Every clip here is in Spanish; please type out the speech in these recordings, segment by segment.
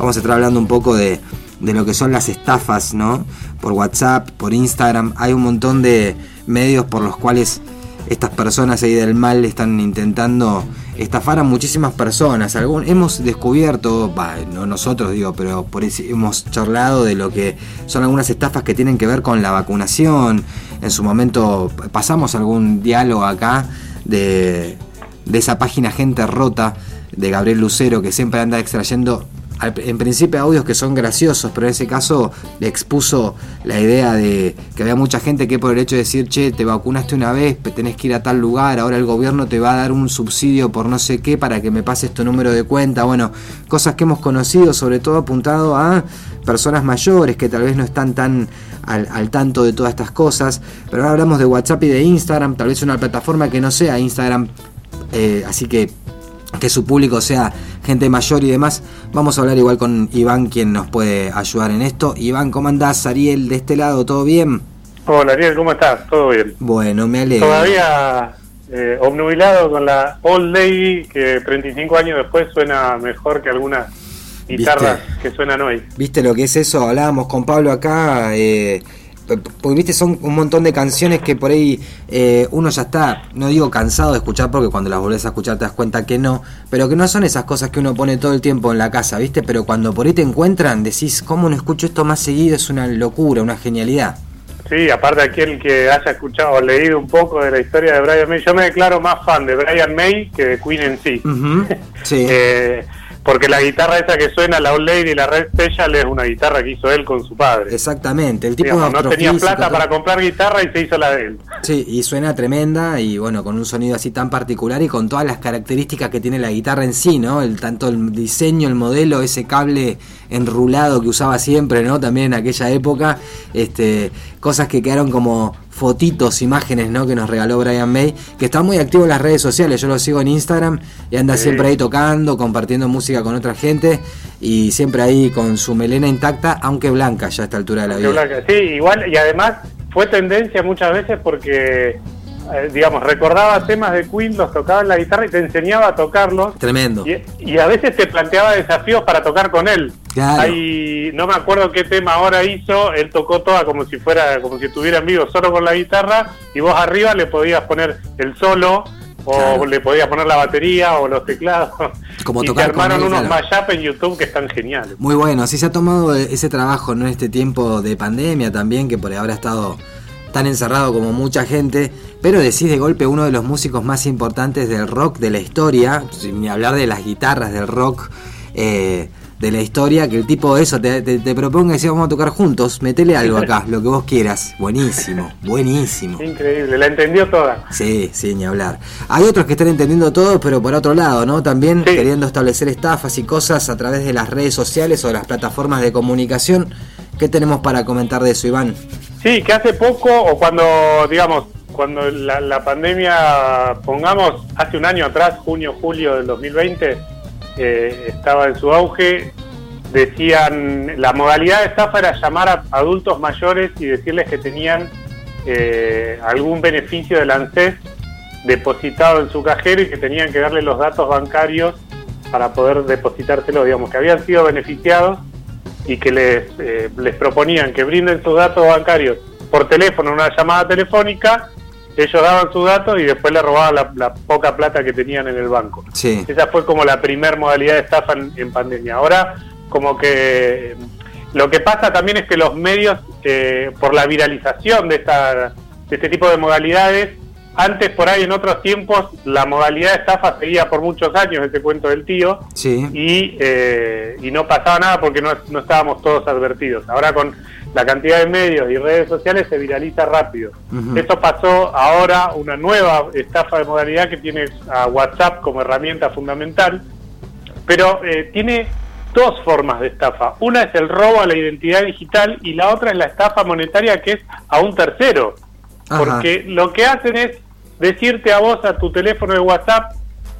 vamos a estar hablando un poco de, de lo que son las estafas, ¿no? Por WhatsApp, por Instagram, hay un montón de medios por los cuales estas personas ahí del mal están intentando estafar a muchísimas personas. Algún, hemos descubierto, no nosotros digo, pero por eso hemos charlado de lo que son algunas estafas que tienen que ver con la vacunación. En su momento pasamos algún diálogo acá de, de esa página Gente Rota de Gabriel Lucero que siempre anda extrayendo en principio audios que son graciosos, pero en ese caso le expuso la idea de que había mucha gente que por el hecho de decir, che, te vacunaste una vez, tenés que ir a tal lugar, ahora el gobierno te va a dar un subsidio por no sé qué para que me pases tu número de cuenta, bueno, cosas que hemos conocido, sobre todo apuntado a personas mayores que tal vez no están tan al, tanto de todas estas cosas, pero ahora hablamos de WhatsApp y de Instagram, tal vez una plataforma que no sea Instagram, eh, así que que su público sea gente mayor y demás. Vamos a hablar igual con Iván, quien nos puede ayudar en esto. Iván, ¿cómo andás? Ariel, de este lado, ¿todo bien? Hola Ariel, ¿cómo estás? ¿Todo bien? Bueno, me alegro. Todavía eh, obnubilado con la Old Lady, que 35 años después suena mejor que algunas guitarras que suenan hoy. ¿Viste lo que es eso? Hablábamos con Pablo acá. Eh, porque viste, son un montón de canciones que por ahí eh, uno ya está, no digo cansado de escuchar, porque cuando las volvés a escuchar te das cuenta que no, pero que no son esas cosas que uno pone todo el tiempo en la casa, viste, pero cuando por ahí te encuentran, decís, ¿cómo no escucho esto más seguido? Es una locura, una genialidad. Sí, aparte aquel que haya escuchado o leído un poco de la historia de Brian May, yo me declaro más fan de Brian May que de Queen en sí. sí. eh, porque la guitarra esa que suena, la Old Lady, la Red Special, es una guitarra que hizo él con su padre. Exactamente, el tipo no tenía plata para comprar guitarra y se hizo la de él. Sí, y suena tremenda y bueno, con un sonido así tan particular y con todas las características que tiene la guitarra en sí, ¿no? El, tanto el diseño, el modelo, ese cable enrulado que usaba siempre, ¿no? También en aquella época, este, cosas que quedaron como fotitos, imágenes, ¿no? Que nos regaló Brian May, que está muy activo en las redes sociales. Yo lo sigo en Instagram y anda siempre ahí tocando, compartiendo música con otra gente y siempre ahí con su melena intacta, aunque blanca ya a esta altura de la vida. Sí, igual y además fue tendencia muchas veces porque eh, digamos, recordaba temas de Queen, los tocaba en la guitarra y te enseñaba a tocarlos. Tremendo. Y, a veces te planteaba desafíos para tocar con él. Hay, no me acuerdo qué tema ahora hizo, él tocó toda como si fuera, como si estuviera en vivo solo con la guitarra y vos arriba le podías poner el solo o le podías poner la batería o los teclados. Como y tocar armaron unos mashup en YouTube que están geniales. Muy bueno, así se ha tomado ese trabajo en este tiempo de pandemia también, que por ahora ha estado tan encerrado como mucha gente, pero decís de golpe uno de los músicos más importantes del rock de la historia, sin hablar de las guitarras del rock eh, de la historia, que el tipo de eso te, te, proponga y dice vamos a tocar juntos, metele algo acá, lo que vos quieras. Buenísimo, buenísimo. Increíble, la entendió toda. Sí, sí, ni hablar. Hay otros que están entendiendo todo, pero por otro lado, ¿no? También queriendo establecer estafas y cosas a través de las redes sociales o de las plataformas de comunicación. ¿Qué tenemos para comentar de eso, Iván? Sí, que hace poco, o cuando, digamos, cuando la, pandemia, pongamos, hace un año atrás, junio, julio del 2020, eh, estaba en su auge, decían, la modalidad de estafa era llamar a adultos mayores y decirles que tenían eh, algún beneficio del ANSES depositado en su cajero y que tenían que darle los datos bancarios para poder depositárselo, digamos, que habían sido beneficiados y que les, eh, les proponían que brinden sus datos bancarios por teléfono, una llamada telefónica, ellos daban sus datos y después le robaban la, poca plata que tenían en el banco. Esa fue como la primer modalidad de estafa en, pandemia. Ahora, como que lo que pasa también es que los medios, eh, por la viralización de, esta, de este tipo de modalidades, antes, por ahí, en otros tiempos, la modalidad de estafa seguía por muchos años, este cuento del tío, y, eh, y no pasaba nada porque no, no, estábamos todos advertidos. Ahora con la cantidad de medios y redes sociales se viraliza rápido. Esto pasó ahora, una nueva estafa de modalidad que tiene a WhatsApp como herramienta fundamental, pero eh, tiene dos formas de estafa. Una es el robo a la identidad digital y la otra es la estafa monetaria que es a un tercero. Porque lo que hacen es decirte a vos, a tu teléfono de WhatsApp,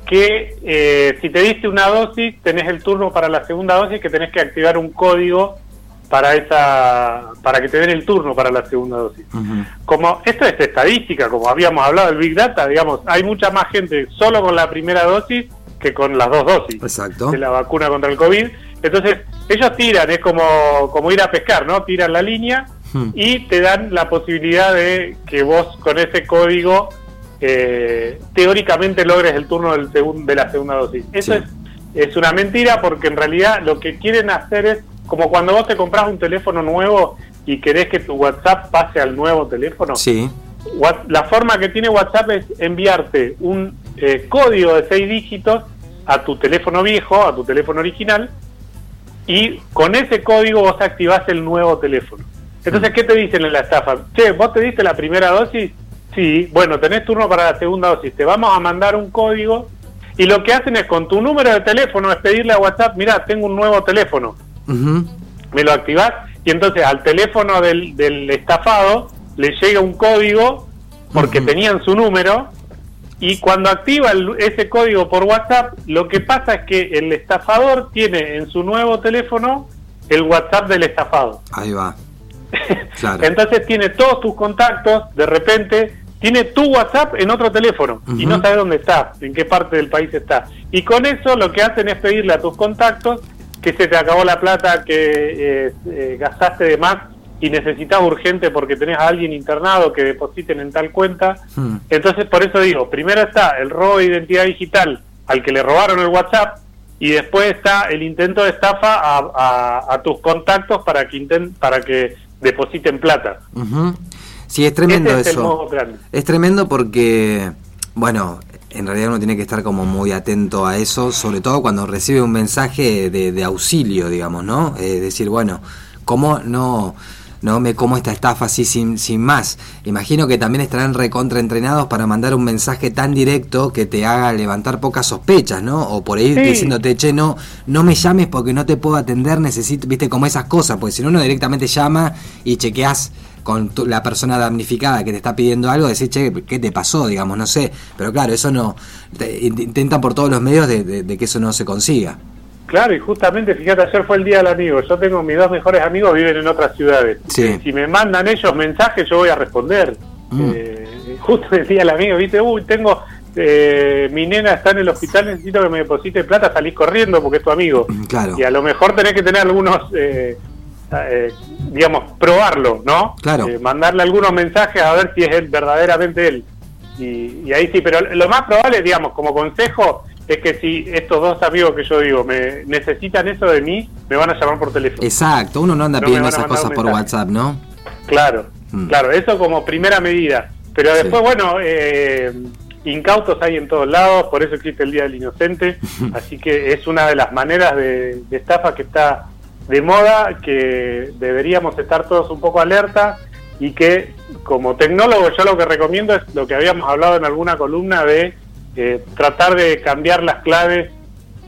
que eh, si te diste una dosis, tenés el turno para la segunda dosis, que tenés que activar un código para esa para que te den el turno para la segunda dosis. Como esto es estadística, como habíamos hablado del Big Data, digamos, hay mucha más gente solo con la primera dosis que con las dos dosis Exacto. de la vacuna contra el COVID Entonces, ellos tiran, es como, como ir a pescar, ¿no? Tiran la línea hmm. y te dan la posibilidad de que vos con ese código eh, teóricamente logres el turno del de la segunda dosis. Eso es, es una mentira porque en realidad lo que quieren hacer es como cuando vos te compras un teléfono nuevo y querés que tu WhatsApp pase al nuevo teléfono. Sí. La forma que tiene WhatsApp es enviarte un eh, código de seis dígitos a tu teléfono viejo, a tu teléfono original, y con ese código vos activás el nuevo teléfono. Entonces, mm. ¿qué te dicen en la estafa? Che, vos te diste la primera dosis, sí, bueno, tenés turno para la segunda dosis, te vamos a mandar un código y lo que hacen es con tu número de teléfono es pedirle a WhatsApp, mira, tengo un nuevo teléfono, me lo activás y entonces al teléfono del, del estafado le llega un código porque tenían su número y cuando activa ese código por WhatsApp, lo que pasa es que el estafador tiene en su nuevo teléfono el WhatsApp del estafado. Ahí va. Entonces tiene todos tus contactos, de repente tiene tu WhatsApp en otro teléfono y no sabe dónde está, en qué parte del país está. Y con eso lo que hacen es pedirle a tus contactos que se te acabó la plata, que eh, eh, gastaste de más y necesitas urgente porque tenés a alguien internado que depositen en tal cuenta. Hmm. Entonces, por eso digo, primero está el robo de identidad digital al que le robaron el WhatsApp y después está el intento de estafa a, tus contactos para que intent, para que depositen plata. Sí, es tremendo eso. Es, tremendo porque, bueno, en realidad uno tiene que estar como muy atento a eso, sobre todo cuando recibe un mensaje de, auxilio, digamos, ¿no? Es decir, bueno, ¿cómo no no me como esta estafa así sin, sin más. Imagino que también estarán recontraentrenados para mandar un mensaje tan directo que te haga levantar pocas sospechas, ¿no? O por ahí diciéndote, che, no, no me llames porque no te puedo atender, necesito, viste, como esas cosas, porque si no uno directamente llama y chequeas con la persona damnificada que te está pidiendo algo, decir, che, ¿qué te pasó? Digamos, no sé. Pero claro, eso no. intentan por todos los medios de que eso no se consiga. Claro, y justamente, fíjate, ayer fue el Día del Amigo. Yo tengo mis dos mejores amigos, viven en otras ciudades. Si me mandan ellos mensajes, yo voy a responder. Mm. Eh, justo el Día del Amigo, ¿viste? Uy, tengo. Eh, mi nena está en el hospital, necesito que me deposite plata, salís corriendo porque es tu amigo. Claro. Y a lo mejor tenés que tener algunos. Eh, digamos, probarlo, ¿no? Claro. mandarle algunos mensajes a ver si es él, verdaderamente él. Y, y ahí sí, pero lo más probable, digamos, como consejo, es que si estos dos amigos que yo digo me necesitan eso de mí, me van a llamar por teléfono. Exacto, uno no anda pidiendo esas cosas por WhatsApp, ¿no? Claro, mm. claro, eso como primera medida. Pero después, bueno, eh, incautos hay en todos lados, por eso existe el Día del Inocente, así que es una de las maneras de, de estafa que está de moda, que deberíamos estar todos un poco alerta y que como tecnólogo yo lo que recomiendo es lo que habíamos hablado en alguna columna de eh, tratar de cambiar las claves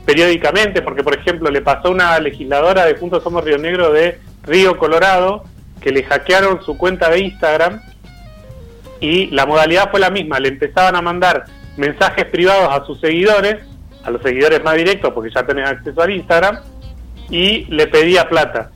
periódicamente, porque por ejemplo le pasó a una legisladora de Juntos Somos Río Negro de Río Colorado que le hackearon su cuenta de Instagram y la modalidad fue la misma, le empezaban a mandar mensajes privados a sus seguidores, a los seguidores más directos porque ya tenés acceso al Instagram, y le pedía plata.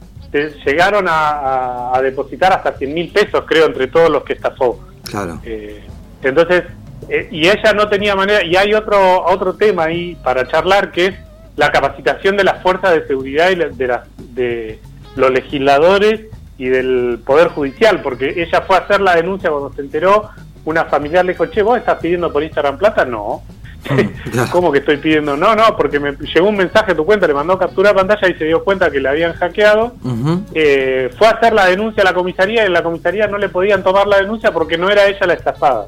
Llegaron a, depositar hasta 100 mil pesos, creo, entre todos los que estafó. Claro. Eh, entonces, eh, y ella no tenía manera, y hay otro, otro tema ahí para charlar que es la capacitación de las fuerzas de seguridad y de, las de los legisladores y del Poder Judicial, porque ella fue a hacer la denuncia cuando se enteró, una familiar le dijo, che, ¿vos estás pidiendo por Instagram plata? No. ¿Cómo que estoy pidiendo? No, no, porque me llegó un mensaje a tu cuenta, le mandó captura de pantalla y se dio cuenta que le habían hackeado. Eh, fue a hacer la denuncia a la comisaría y en la comisaría no le podían tomar la denuncia porque no era ella la estafada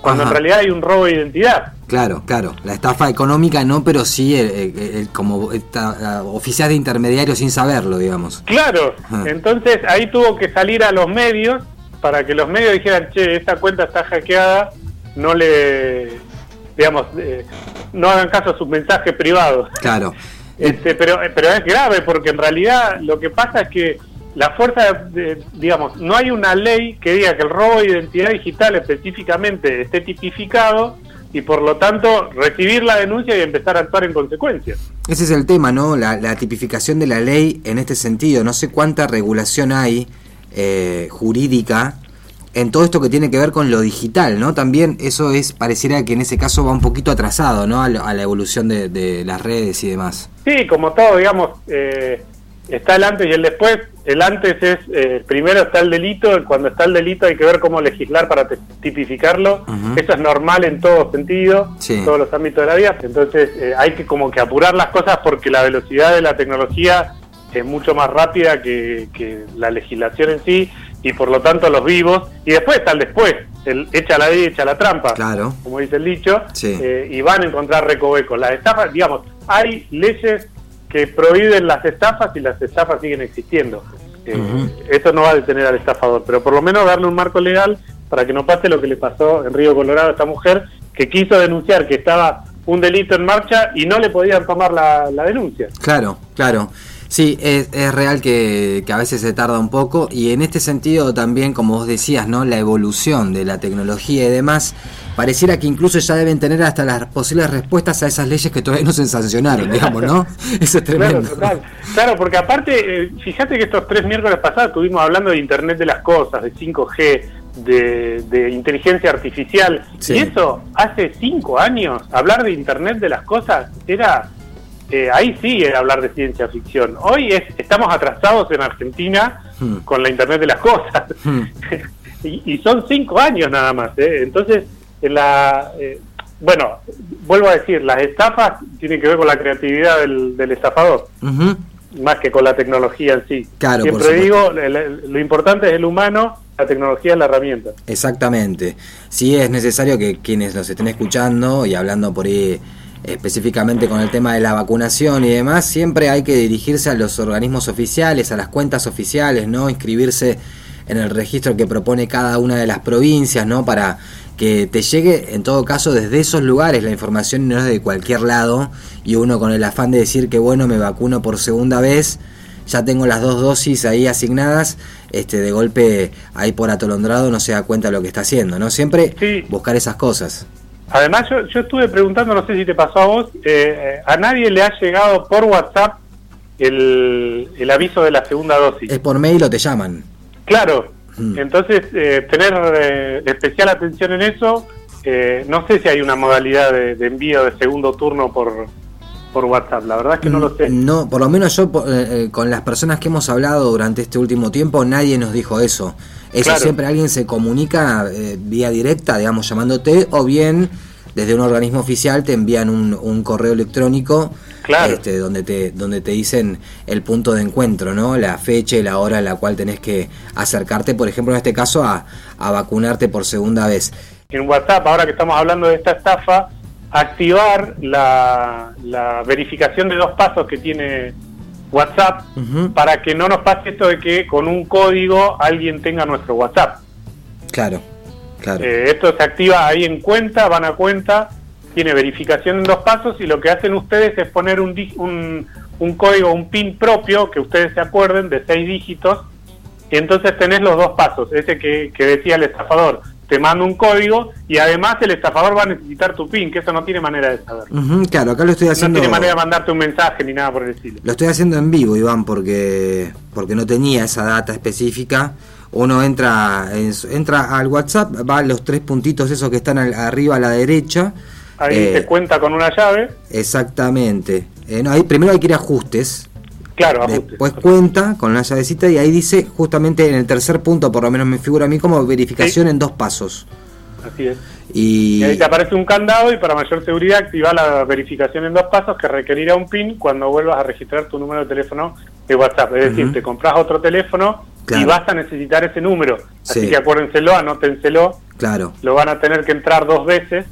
cuando en realidad hay un robo de identidad. Claro, claro. La estafa económica no, pero sí el, como esta, oficial de intermediario sin saberlo, digamos. Claro. Entonces ahí tuvo que salir a los medios para que los medios dijeran, che, esta cuenta está hackeada, no le, digamos, eh, no hagan caso a sus mensajes privados. Claro. Este, pero, pero es grave porque en realidad lo que pasa es que la fuerza, de, digamos, no hay una ley que diga que el robo de identidad digital específicamente esté tipificado y por lo tanto recibir la denuncia y empezar a actuar en consecuencia. Ese es el tema, ¿no? La, tipificación de la ley en este sentido. No sé cuánta regulación hay eh, jurídica en todo esto que tiene que ver con lo digital, ¿no? También eso es, pareciera que en ese caso va un poquito atrasado, ¿no? A, la evolución de, las redes y demás. Sí, como todo, digamos, eh, está el antes y el después. El antes es, eh, primero está el delito, cuando está el delito hay que ver cómo legislar para tipificarlo. Eso es normal en todo sentido, en todos los ámbitos de la vida. Entonces eh, hay que como que apurar las cosas porque la velocidad de la tecnología es mucho más rápida que, que la legislación en sí y por lo tanto los vivos, y después está el después, el echa la ley, echa la trampa, claro. como dice el dicho, eh, y van a encontrar recovecos. Las estafas, digamos, hay leyes que prohíben las estafas y las estafas siguen existiendo. Eh, eso no va a detener al estafador, pero por lo menos darle un marco legal para que no pase lo que le pasó en Río Colorado a esta mujer que quiso denunciar que estaba un delito en marcha y no le podían tomar la, la denuncia. Claro, claro. Sí, es, real que, a veces se tarda un poco y en este sentido también, como vos decías, ¿no? la evolución de la tecnología y demás, pareciera que incluso ya deben tener hasta las posibles respuestas a esas leyes que todavía no se sancionaron, digamos, ¿no? Eso es tremendo. Claro, claro porque aparte, eh, fíjate que estos tres miércoles pasados estuvimos hablando de Internet de las Cosas, de 5G, de, inteligencia artificial, y eso hace cinco años, hablar de Internet de las Cosas era eh, ahí sí era hablar de ciencia ficción. Hoy es, estamos atrasados en Argentina hmm. con la Internet de las Cosas. Hmm. y, son cinco años nada más. ¿eh? Entonces, en la, eh, bueno, vuelvo a decir, las estafas tienen que ver con la creatividad del, estafador. Más que con la tecnología en sí. Claro, Siempre digo, lo importante es el humano, la tecnología es la herramienta. Exactamente. Sí es necesario que quienes nos estén escuchando y hablando por ahí específicamente con el tema de la vacunación y demás, siempre hay que dirigirse a los organismos oficiales, a las cuentas oficiales, ¿no? Inscribirse en el registro que propone cada una de las provincias, ¿no? Para que te llegue, en todo caso, desde esos lugares la información no es de cualquier lado y uno con el afán de decir que bueno, me vacuno por segunda vez, ya tengo las dos dosis ahí asignadas, este de golpe ahí por atolondrado no se da cuenta de lo que está haciendo, ¿no? Siempre buscar esas cosas. Además, yo, estuve preguntando, no sé si te pasó a vos, eh, eh, a nadie le ha llegado por WhatsApp el, el, aviso de la segunda dosis. Es por mail o te llaman. Claro, mm. entonces eh, tener especial atención en eso. no sé si hay una modalidad de, envío de segundo turno por, por WhatsApp, la verdad es que no lo sé. No, por lo menos yo con las personas que hemos hablado durante este último tiempo, nadie nos dijo eso. Eso siempre alguien se comunica eh, vía directa, digamos, llamándote, o bien desde un organismo oficial te envían un, correo electrónico este, donde te donde te dicen el punto de encuentro, ¿no? La fecha y la hora en la cual tenés que acercarte, por ejemplo, en este caso, a, a vacunarte por segunda vez. En WhatsApp, ahora que estamos hablando de esta estafa, activar la, la verificación de dos pasos que tiene WhatsApp para que no nos pase esto de que con un código alguien tenga nuestro WhatsApp. Claro, claro. Eh, esto se activa ahí en cuenta, van a cuenta, tiene verificación en dos pasos y lo que hacen ustedes es poner un, un, un código, un PIN propio que ustedes se acuerden de seis dígitos y entonces tenés los dos pasos, ese que, que decía el estafador te manda un código y además el estafador va a necesitar tu PIN, que eso no tiene manera de saber. claro, acá lo estoy haciendo. No tiene manera de mandarte un mensaje ni nada por el estilo. Lo estoy haciendo en vivo, Iván, porque porque no tenía esa data específica. Uno entra entra al WhatsApp, va a los tres puntitos esos que están arriba a la derecha. Ahí eh, cuenta con una llave. Exactamente. Eh, no, ahí, primero hay que ir a ajustes. Claro, Después cuenta con la llavecita y ahí dice justamente en el tercer punto, por lo menos me figura a mí como verificación en dos pasos. Así es. Y... ahí te aparece un candado y para mayor seguridad activa la verificación en dos pasos que requerirá un PIN cuando vuelvas a registrar tu número de teléfono de WhatsApp. Es decir, te compras otro teléfono y vas a necesitar ese número. Así que acuérdenselo, anótenselo. Claro. Lo van a tener que entrar dos veces.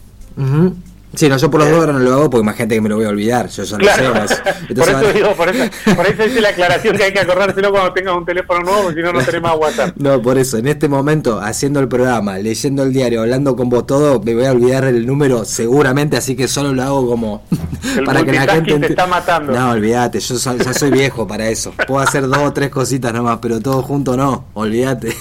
Sí, no, yo por los dos no lo hago porque imagínate que me lo voy a olvidar. Yo ya no sé por eso digo, por eso, por eso la aclaración que hay que acordárselo cuando tengas un teléfono nuevo, porque si no, no tenemos WhatsApp. No, por eso, en este momento, haciendo el programa, leyendo el diario, hablando con vos todo, me voy a olvidar el número seguramente, así que solo lo hago como para que la gente. te está matando. No, olvídate, yo ya soy viejo para eso. Puedo hacer dos o tres cositas nomás, pero todo junto no, olvídate.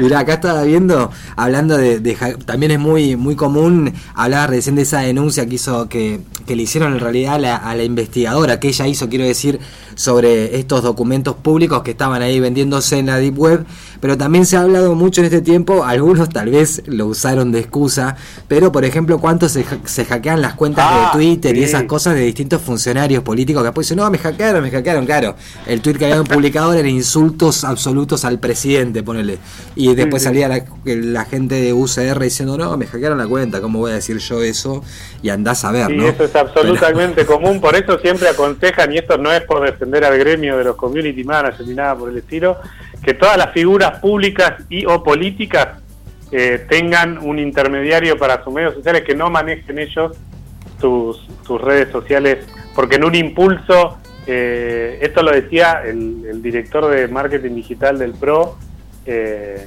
Mirá, acá estaba viendo, hablando de, también es muy, muy común hablar recién de esa denuncia que hizo, que, que le hicieron en realidad a la, investigadora, que ella hizo, quiero decir, sobre estos documentos públicos que estaban ahí vendiéndose en la Deep Web, pero también se ha hablado mucho en este tiempo, algunos tal vez lo usaron de excusa, pero por ejemplo, cuántos se, se hackean las cuentas de Ah, Twitter y esas cosas de distintos funcionarios políticos que después dicen, no, me hackearon, me hackearon, claro. El tweet que habían publicado eran insultos absolutos al presidente, ponele. Y después salía la, la gente de UCR diciendo, no, me hackearon la cuenta, ¿cómo voy a decir yo eso? Y andás a ver, Sí, ¿no? eso es absolutamente común, por eso siempre aconsejan, y esto no es por defender al gremio de los community managers ni nada por el estilo, que todas las figuras públicas y o políticas eh, tengan un intermediario para sus medios sociales, que no manejen ellos sus, sus redes sociales, porque en un impulso, eh, esto lo decía el, el director de marketing digital del PRO, eh,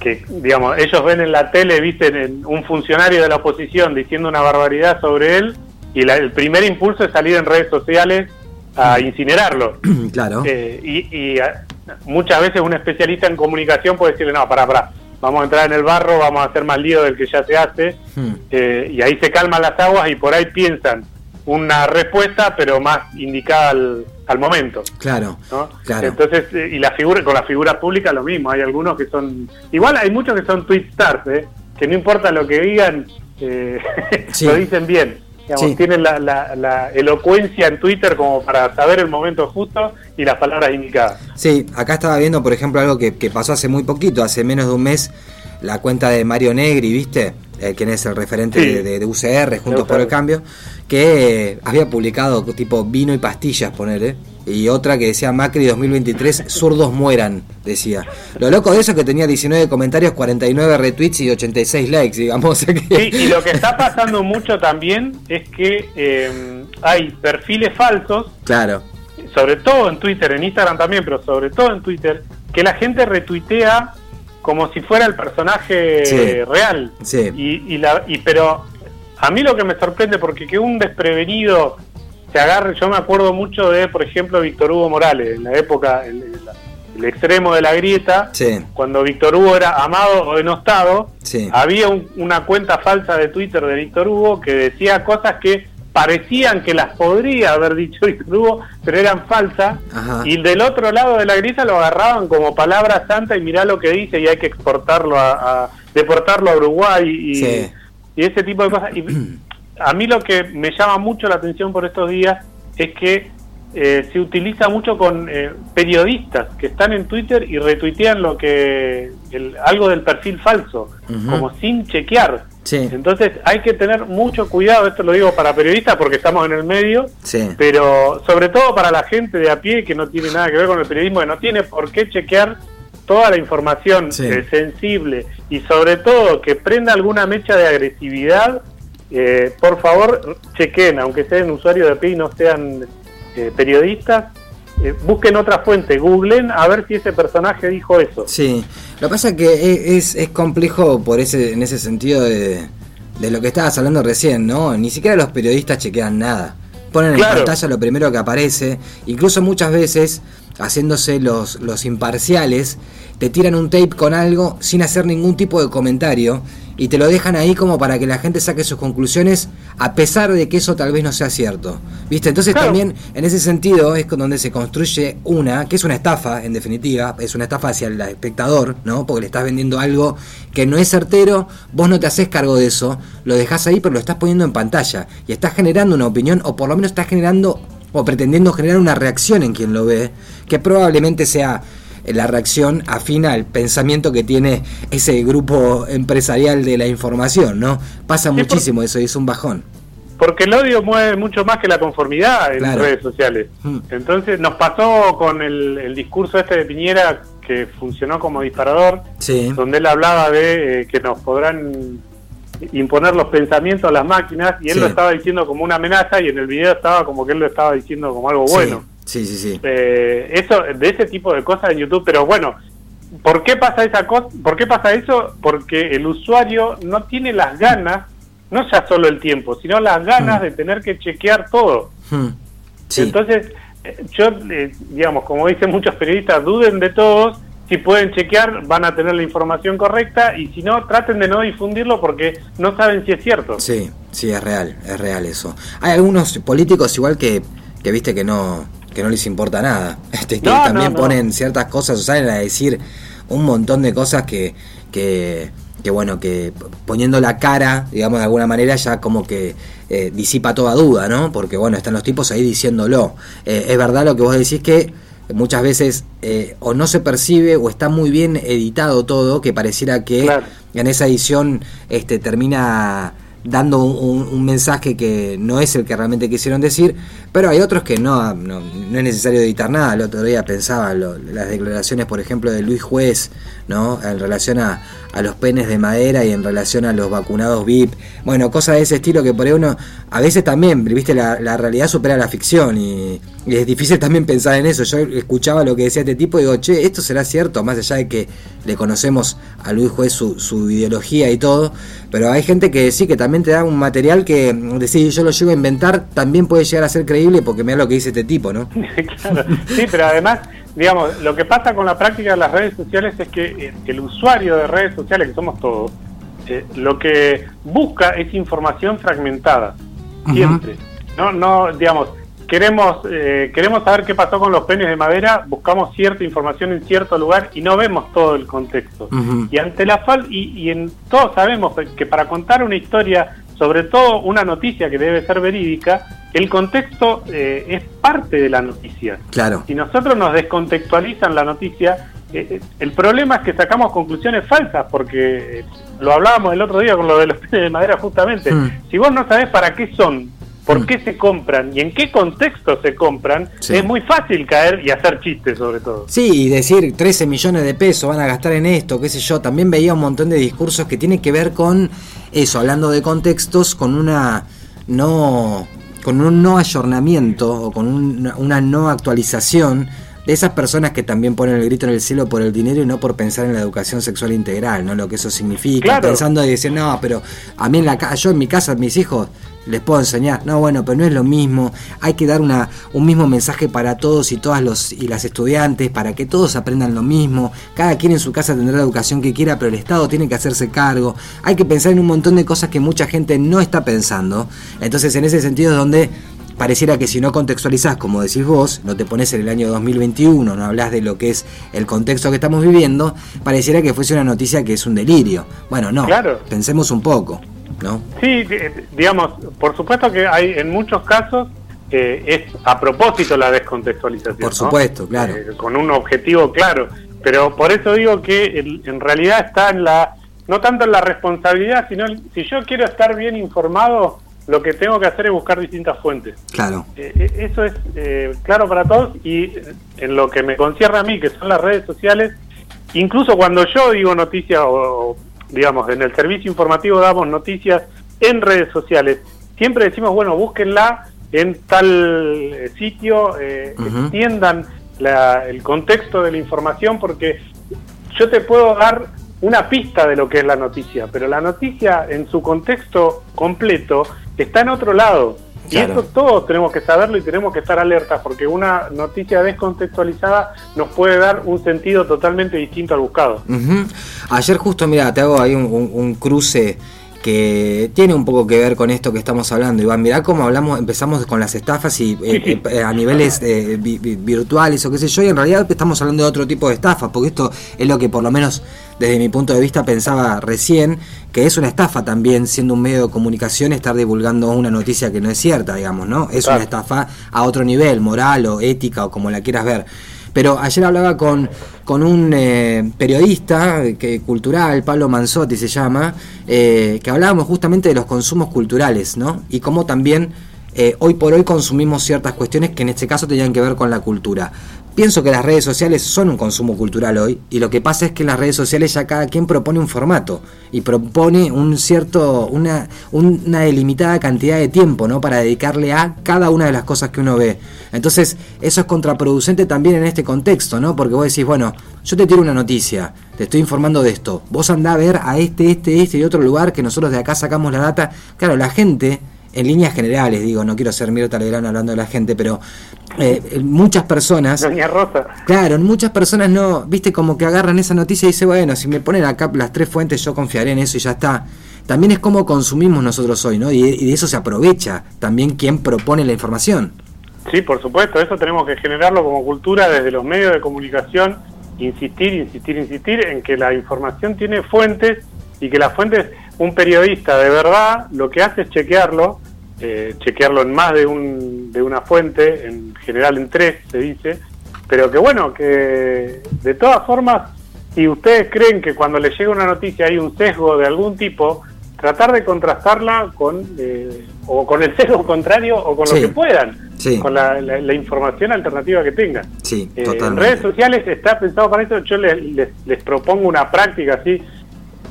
que digamos ellos ven en la tele visten en un funcionario de la oposición diciendo una barbaridad sobre él y la- el primer impulso es salir en redes sociales a incinerarlo claro. Eh, y, y, ah, muchas veces un especialista en comunicación puede decirle no para para vamos a entrar en el barro vamos a hacer más lío del que ya se hace Hmm. eh, y ahí se calman las aguas y por ahí piensan una respuesta pero más indicada al, al momento Claro, ¿no? claro. Entonces, eh, y la figura, con la figura pública lo mismo, hay algunos que son, igual hay muchos que son tweet stars, ¿eh? que no importa lo que digan, eh, Sí. lo dicen bien. Digamos, Sí. Tienen la, la- la elocuencia en Twitter como para saber el momento justo y las palabras indicadas. Sí, acá estaba viendo, por ejemplo, algo que, que pasó hace muy poquito, hace menos de un mes, la cuenta de Mario Negri, ¿viste? Eh, quien es el referente Sí. de, de- de UCR, Juntos por el Cambio, que eh, había publicado tipo vino y pastillas, ponele, y otra que decía Macri 2023, zurdos mueran, decía. Lo loco de eso es que tenía 19 comentarios, 49 retweets y 86 likes, digamos. Sí, y lo que está pasando mucho también es que eh, hay perfiles falsos Claro, sobre todo en Twitter, en Instagram también, pero sobre todo en Twitter, que la gente retuitea como si fuera el personaje Sí. real. Sí. Y, y la, y pero a mí lo que me sorprende, porque que un desprevenido se agarre, yo me acuerdo mucho de, por ejemplo, Víctor Hugo Morales, en la época, el, el- el extremo de la grieta, sí, cuando Víctor Hugo era amado o denostado, sí. había un- una cuenta falsa de Twitter de Víctor Hugo que decía cosas que parecían que las podría haber dicho Víctor Hugo, pero eran falsas. Ajá. Y del otro lado de la grisa lo agarraban como palabra santa y mirá lo que dice y hay que exportarlo a, a- deportarlo a Uruguay y, Sí. y ese tipo de cosas. Y a mí lo que me llama mucho la atención por estos días es que eh, se utiliza mucho con eh, periodistas que están en Twitter y retuitean lo que el- algo del perfil falso, como sin chequear. Sí. Entonces hay que tener mucho cuidado, esto lo digo para periodistas porque estamos en el medio, Sí. pero sobre todo para la gente de a pie que no tiene nada que ver con el periodismo, que no tiene por qué chequear toda la información Sí. eh, sensible y sobre todo que prenda alguna mecha de agresividad, eh, por favor chequen, aunque sean usuarios de a pie y no sean eh, periodistas, eh, busquen otra fuente, googlen a ver si ese personaje dijo eso. Sí, lo que pasa es que es, es complejo por ese, en ese sentido de, de lo que estabas hablando recién, ¿no? Ni siquiera los periodistas chequean nada. Ponen en pantalla lo primero que aparece, incluso muchas veces, haciéndose los, los imparciales, te tiran un tape con algo sin hacer ningún tipo de comentario y te lo dejan ahí como para que la gente saque sus conclusiones a pesar de que eso tal vez no sea cierto. ¿Viste? Entonces Claro. también en ese sentido es donde se construye una, que es una estafa en definitiva, es una estafa hacia el espectador, ¿no? Porque le estás vendiendo algo que no es certero, vos no te haces cargo de eso, lo dejas ahí pero lo estás poniendo en pantalla y estás generando una opinión o por lo menos estás generando o pretendiendo generar una reacción en quien lo ve, que probablemente sea la reacción afina al pensamiento que tiene ese grupo empresarial de la información, ¿no? Pasa muchísimo eso y es un bajón. Porque el odio mueve mucho más que la conformidad en Claro. redes sociales. Mm. Entonces nos pasó con el, el discurso este de Piñera que funcionó como disparador, Sí, donde él hablaba de eh, que nos podrán imponer los pensamientos a las máquinas y él Sí. lo estaba diciendo como una amenaza y en el video estaba como que él lo estaba diciendo como algo bueno. Sí, sí, sí. Eh, eso de ese tipo de cosas en YouTube, pero bueno, ¿por qué pasa esa cosa? ¿Por qué pasa eso? Porque el usuario no tiene las ganas, no ya solo el tiempo, sino las ganas Mm. de tener que chequear todo. Hmm. Sí. Entonces, eh, yo, eh, digamos, como dicen muchos periodistas, duden de todos. Si pueden chequear, van a tener la información correcta y si no, traten de no difundirlo porque no saben si es cierto. Sí, sí, es real, es real eso. Hay algunos políticos igual que, que viste que no, que no les importa nada. Este, que también ponen ciertas cosas, o salen a decir un montón de cosas que, que, que, bueno, que poniendo la cara, digamos de alguna manera, ya como que eh, disipa toda duda, ¿no? Porque bueno, están los tipos ahí diciéndolo. Eh, es verdad lo que vos decís que muchas veces eh, o no se percibe o está muy bien editado todo, que pareciera que en esa edición este, termina dando un, mensaje que no es el que realmente quisieron decir, pero hay otros que no, no, es necesario editar nada. El otro día pensaba las declaraciones, por ejemplo, de Luis Juez, ¿no? En relación a, a, los penes de madera y en relación a los vacunados VIP. Bueno, cosas de ese estilo que por ahí uno, a veces también, viste, la, la realidad supera la ficción y, es difícil también pensar en eso. Yo escuchaba lo que decía este tipo y digo, che, esto será cierto, más allá de que le conocemos a Luis Juez su, su ideología y todo, pero hay gente que sí, que también te da un material que, decir, yo lo llego a inventar, también puede llegar a ser creíble porque mira lo que dice este tipo, ¿no? claro, sí, pero además, digamos, lo que pasa con la práctica de las redes sociales es que eh, el usuario de redes sociales, que somos todos, eh, lo que busca es información fragmentada, siempre. No, no, digamos, queremos, eh, queremos saber qué pasó con los penes de madera, buscamos cierta información en cierto lugar y no vemos todo el contexto. Y ante la falta, y, en todos sabemos que para contar una historia, sobre todo una noticia que debe ser verídica, el contexto eh, es parte de la noticia. Claro. Si nosotros nos descontextualizan la noticia, eh, el problema es que sacamos conclusiones falsas, porque lo hablábamos el otro día con lo de los penes de madera justamente. Mm. Si vos no sabés para qué son, por mm. qué se compran y en qué contexto se compran, es muy fácil caer y hacer chistes sobre todo. Sí, y decir 13 millones de pesos van a gastar en esto, qué sé yo, también veía un montón de discursos que tienen que ver con eso, hablando de contextos, con una no con un no ayornamiento o con una no actualización de esas personas que también ponen el grito en el cielo por el dinero y no por pensar en la educación sexual integral, ¿no? Lo que eso significa, pensando y decir, no, pero a mí en la yo en mi casa, mis hijos, les puedo enseñar. No, bueno, pero no es lo mismo. Hay que dar una, un mismo mensaje para todos y todas los y las estudiantes para que todos aprendan lo mismo. Cada quien en su casa tendrá la educación que quiera, pero el Estado tiene que hacerse cargo. Hay que pensar en un montón de cosas que mucha gente no está pensando. Entonces, en ese sentido es donde pareciera que si no contextualizás, como decís vos, no te pones en el año 2021, no hablas de lo que es el contexto que estamos viviendo, pareciera que fuese una noticia que es un delirio. Bueno, no, claro. pensemos un poco, ¿no? Sí, digamos, por supuesto que hay en muchos casos eh, es a propósito la descontextualización. Por supuesto, claro. Eh, con un objetivo claro, pero por eso digo que en realidad está en la, no tanto en la responsabilidad, sino si yo quiero estar bien informado, lo que tengo que hacer es buscar distintas fuentes. Claro. Eh, eh, eso es eh, claro para todos y en lo que me concierne a mí, que son las redes sociales, incluso cuando yo digo noticias o, digamos, en el servicio informativo damos noticias en redes sociales, siempre decimos, bueno, búsquenla en tal sitio, extiendan el contexto de la información porque yo te puedo dar una pista de lo que es la noticia, pero la noticia en su contexto completo está en otro lado. Y eso todos tenemos que saberlo y tenemos que estar alertas porque una noticia descontextualizada nos puede dar un sentido totalmente distinto al buscado. Ayer justo, mira, te hago ahí un cruce que tiene un poco que ver con esto que estamos hablando. Iván, mirá cómo hablamos, empezamos con las estafas y eh, eh, a niveles eh, virtuales o qué sé yo, y en realidad estamos hablando de otro tipo de estafas, porque esto es lo que por lo menos desde mi punto de vista pensaba recién, que es una estafa también, siendo un medio de comunicación, estar divulgando una noticia que no es cierta, digamos, ¿no? Es una estafa a otro nivel, moral o ética o como la quieras ver. Pero ayer hablaba con, con un eh, periodista que, cultural, Pablo Manzotti se llama, eh, que hablábamos justamente de los consumos culturales, ¿no? Y cómo también eh, hoy por hoy consumimos ciertas cuestiones que en este caso tenían que ver con la cultura. Pienso que las redes sociales son un consumo cultural hoy y lo que pasa es que en las redes sociales ya cada quien propone un formato y propone un cierto una, una delimitada cantidad de tiempo, ¿no? para dedicarle a cada una de las cosas que uno ve. Entonces, eso es contraproducente también en este contexto, ¿no? Porque vos decís, bueno, yo te tiro una noticia, te estoy informando de esto. Vos andá a ver a este, este, este y otro lugar que nosotros de acá sacamos la data. Claro, la gente en líneas generales, digo, no quiero ser Mirta Legrand hablando de la gente, pero eh, muchas personas. Doña Rosa. Claro, muchas personas no, viste, como que agarran esa noticia y dicen, bueno, si me ponen acá las tres fuentes, yo confiaré en eso y ya está. También es como consumimos nosotros hoy, ¿no? Y, y de eso se aprovecha también quien propone la información. Sí, por supuesto, eso tenemos que generarlo como cultura desde los medios de comunicación, insistir, insistir, insistir en que la información tiene fuentes y que las fuentes, un periodista de verdad lo que hace es chequearlo, eh, chequearlo en más de, un, de una fuente, en general en tres se dice, pero que bueno, que de todas formas, si ustedes creen que cuando les llega una noticia hay un sesgo de algún tipo, tratar de contrastarla con eh, o con el sesgo contrario o con lo que puedan, con la, información alternativa que tengan. Sí, eh, en redes sociales está pensado para eso, yo les, les, propongo una práctica así,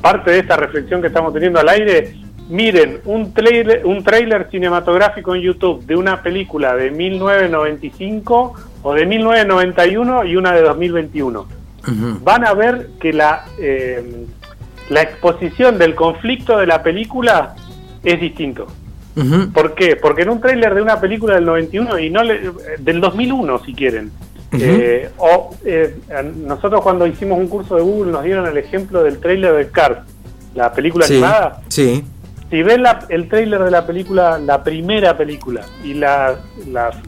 parte de esta reflexión que estamos teniendo al aire, miren un trailer, un trailer cinematográfico en YouTube de una película de 1995 o de 1991 y una de 2021. Van a ver que la... Eh, la exposición del conflicto de la película es distinto. ¿Por qué? Porque en un tráiler de una película del 91 y no del 2001 si quieren. Eh, o eh, nosotros cuando hicimos un curso de Google nos dieron el ejemplo del tráiler de Cars, la película animada. Sí. Si ven el tráiler de la película, la primera película y la,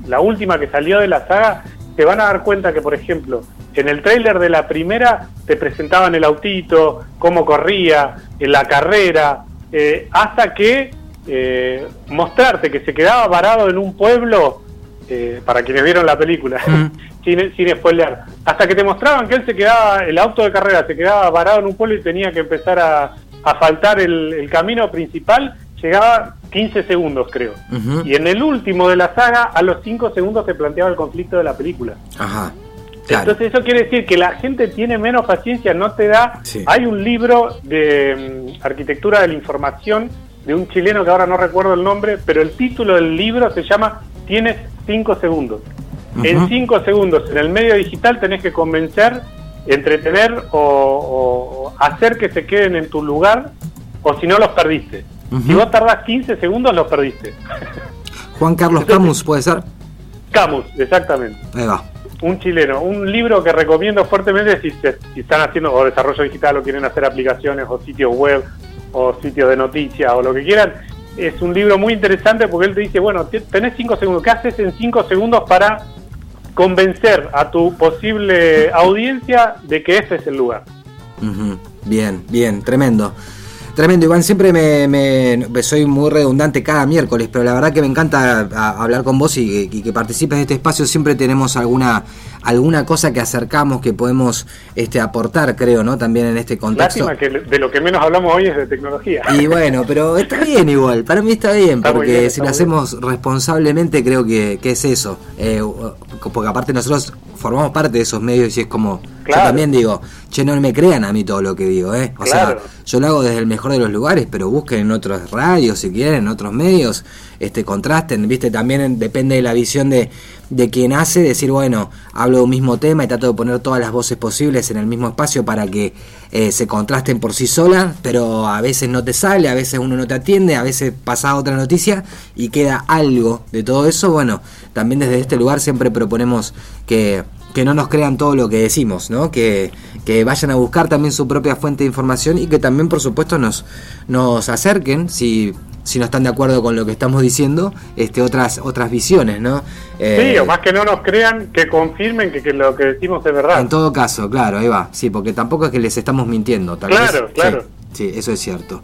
la última que salió de la saga, se van a dar cuenta que, por ejemplo, en el tráiler de la primera te presentaban el autito, cómo corría, en la carrera, eh, hasta que eh, mostrarte que se quedaba varado en un pueblo, eh, para quienes vieron la película, sin, sin spoilear, hasta que te mostraban que él se quedaba, el auto de carrera se quedaba varado en un pueblo y tenía que empezar a, a faltar el, camino principal, llegaba 15 segundos, creo. Y en el último de la saga, a los 5 segundos se planteaba el conflicto de la película. Ajá. Entonces eso quiere decir que la gente tiene menos paciencia, no te da... Hay un libro de mm, arquitectura de la información de un chileno que ahora no recuerdo el nombre, pero el título del libro se llama Tienes cinco segundos. En cinco segundos, en el medio digital tenés que convencer, entretener o, hacer que se queden en tu lugar, o si no los perdiste. Si vos tardás 15 segundos, los perdiste. Juan Carlos Camus, ¿puede ser? Camus, exactamente. Ahí va un chileno, un libro que recomiendo fuertemente si, si están haciendo o desarrollo digital o quieren hacer aplicaciones o sitios web o sitios de noticias o lo que quieran. Es un libro muy interesante porque él te dice, bueno, tenés cinco segundos, ¿qué haces en cinco segundos para convencer a tu posible audiencia de que ese es el lugar? Bien, bien, tremendo. Tremendo, Iván, siempre me, soy muy redundante cada miércoles, pero la verdad que me encanta hablar con vos y, que participes de este espacio. Siempre tenemos alguna alguna cosa que acercamos que podemos este, aportar, creo, ¿no? También en este contexto. Lástima que de lo que menos hablamos hoy es de tecnología. Y bueno, pero está bien igual, para mí está bien, porque si lo hacemos responsablemente creo que, es eso. Eh, porque aparte nosotros formamos parte de esos medios y es como yo también digo, che, no me crean a mí todo lo que digo, ¿eh? O sea, yo lo hago desde el mejor de los lugares, pero busquen en otros radios, si quieren, en otros medios, este contrasten, ¿viste? También depende de la visión de, de quien hace, decir, bueno, hablo de un mismo tema y trato de poner todas las voces posibles en el mismo espacio para que eh, se contrasten por sí solas, pero a veces no te sale, a veces uno no te atiende, a veces pasa otra noticia y queda algo de todo eso. Bueno, también desde este lugar siempre proponemos que que no nos crean todo lo que decimos, ¿no? Que, que, vayan a buscar también su propia fuente de información y que también, por supuesto, nos, nos acerquen, si, si no están de acuerdo con lo que estamos diciendo, este, otras, otras visiones, ¿no? Eh, sí, o más que no nos crean, que confirmen que, lo que decimos es verdad. En todo caso, claro, ahí va, sí, porque tampoco es que les estamos mintiendo, tal claro, Claro, sí, eso es cierto.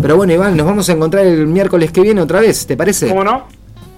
Pero bueno, Iván, nos vamos a encontrar el miércoles que viene otra vez, ¿te parece? ¿Cómo no?